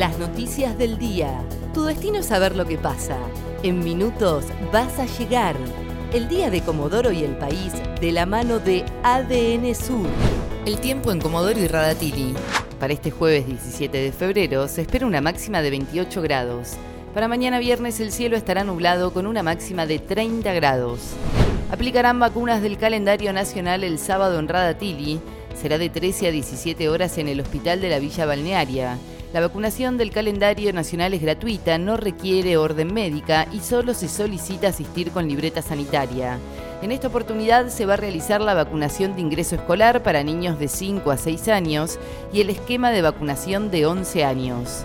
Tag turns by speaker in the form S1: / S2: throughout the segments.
S1: Las noticias del día. Tu destino es saber lo que pasa. En minutos vas a llegar. El día de Comodoro y el país de la mano de ADN Sur. El tiempo en Comodoro y Radatili. Para este jueves 17 de febrero se espera una máxima de 28 grados. Para mañana viernes el cielo estará nublado con una máxima de 30 grados. Aplicarán vacunas del calendario nacional el sábado en Radatili. Será de 13 a 17 horas en el Hospital de la Villa Balnearia. La vacunación del calendario nacional es gratuita, no requiere orden médica y solo se solicita asistir con libreta sanitaria. En esta oportunidad se va a realizar la vacunación de ingreso escolar para niños de 5 a 6 años y el esquema de vacunación de 11 años.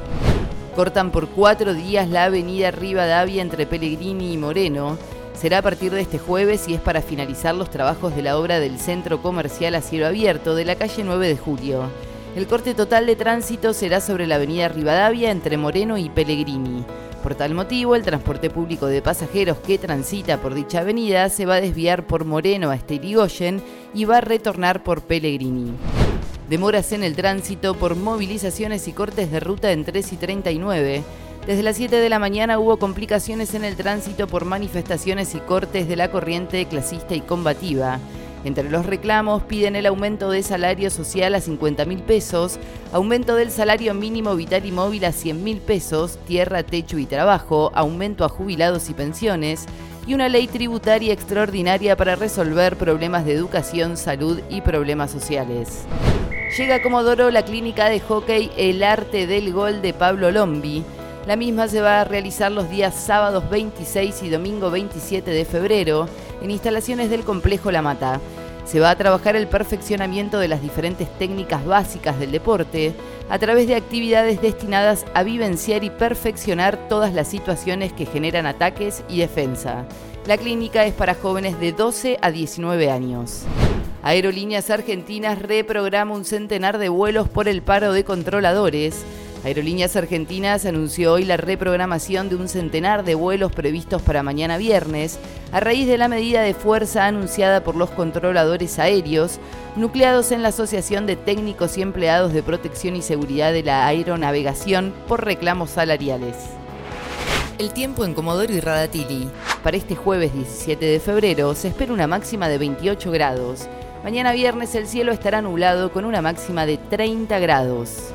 S1: Cortan por cuatro días la avenida Rivadavia entre Pellegrini y Moreno. Será a partir de este jueves y es para finalizar los trabajos de la obra del centro comercial a cielo abierto de la calle 9 de julio. El corte total de tránsito será sobre la avenida Rivadavia entre Moreno y Pellegrini. Por tal motivo, el transporte público de pasajeros que transita por dicha avenida se va a desviar por Moreno a Esteligoyen y va a retornar por Pellegrini. Demoras en el tránsito por movilizaciones y cortes de ruta en 3 y 39. Desde las 7 de la mañana hubo complicaciones en el tránsito por manifestaciones y cortes de la corriente clasista y combativa. Entre los reclamos piden el aumento de salario social a 50 mil pesos, aumento del salario mínimo vital y móvil a 100 mil pesos, tierra, techo y trabajo, aumento a jubilados y pensiones, y una ley tributaria extraordinaria para resolver problemas de educación, salud y problemas sociales. Llega a Comodoro la clínica de hockey El Arte del Gol de Pablo Lombi. La misma se va a realizar los días sábados 26 y domingo 27 de febrero en instalaciones del complejo La Mata. Se va a trabajar el perfeccionamiento de las diferentes técnicas básicas del deporte a través de actividades destinadas a vivenciar y perfeccionar todas las situaciones que generan ataques y defensa. La clínica es para jóvenes de 12 a 19 años. Aerolíneas Argentinas reprograma un centenar de vuelos por el paro de controladores. Aerolíneas Argentinas anunció hoy la reprogramación de un centenar de vuelos previstos para mañana viernes, a raíz de la medida de fuerza anunciada por los controladores aéreos, nucleados en la Asociación de Técnicos y Empleados de Protección y Seguridad de la Aeronavegación por reclamos salariales. El tiempo en Comodoro y Radatili. Para este jueves 17 de febrero se espera una máxima de 28 grados. Mañana viernes el cielo estará nublado con una máxima de 30 grados.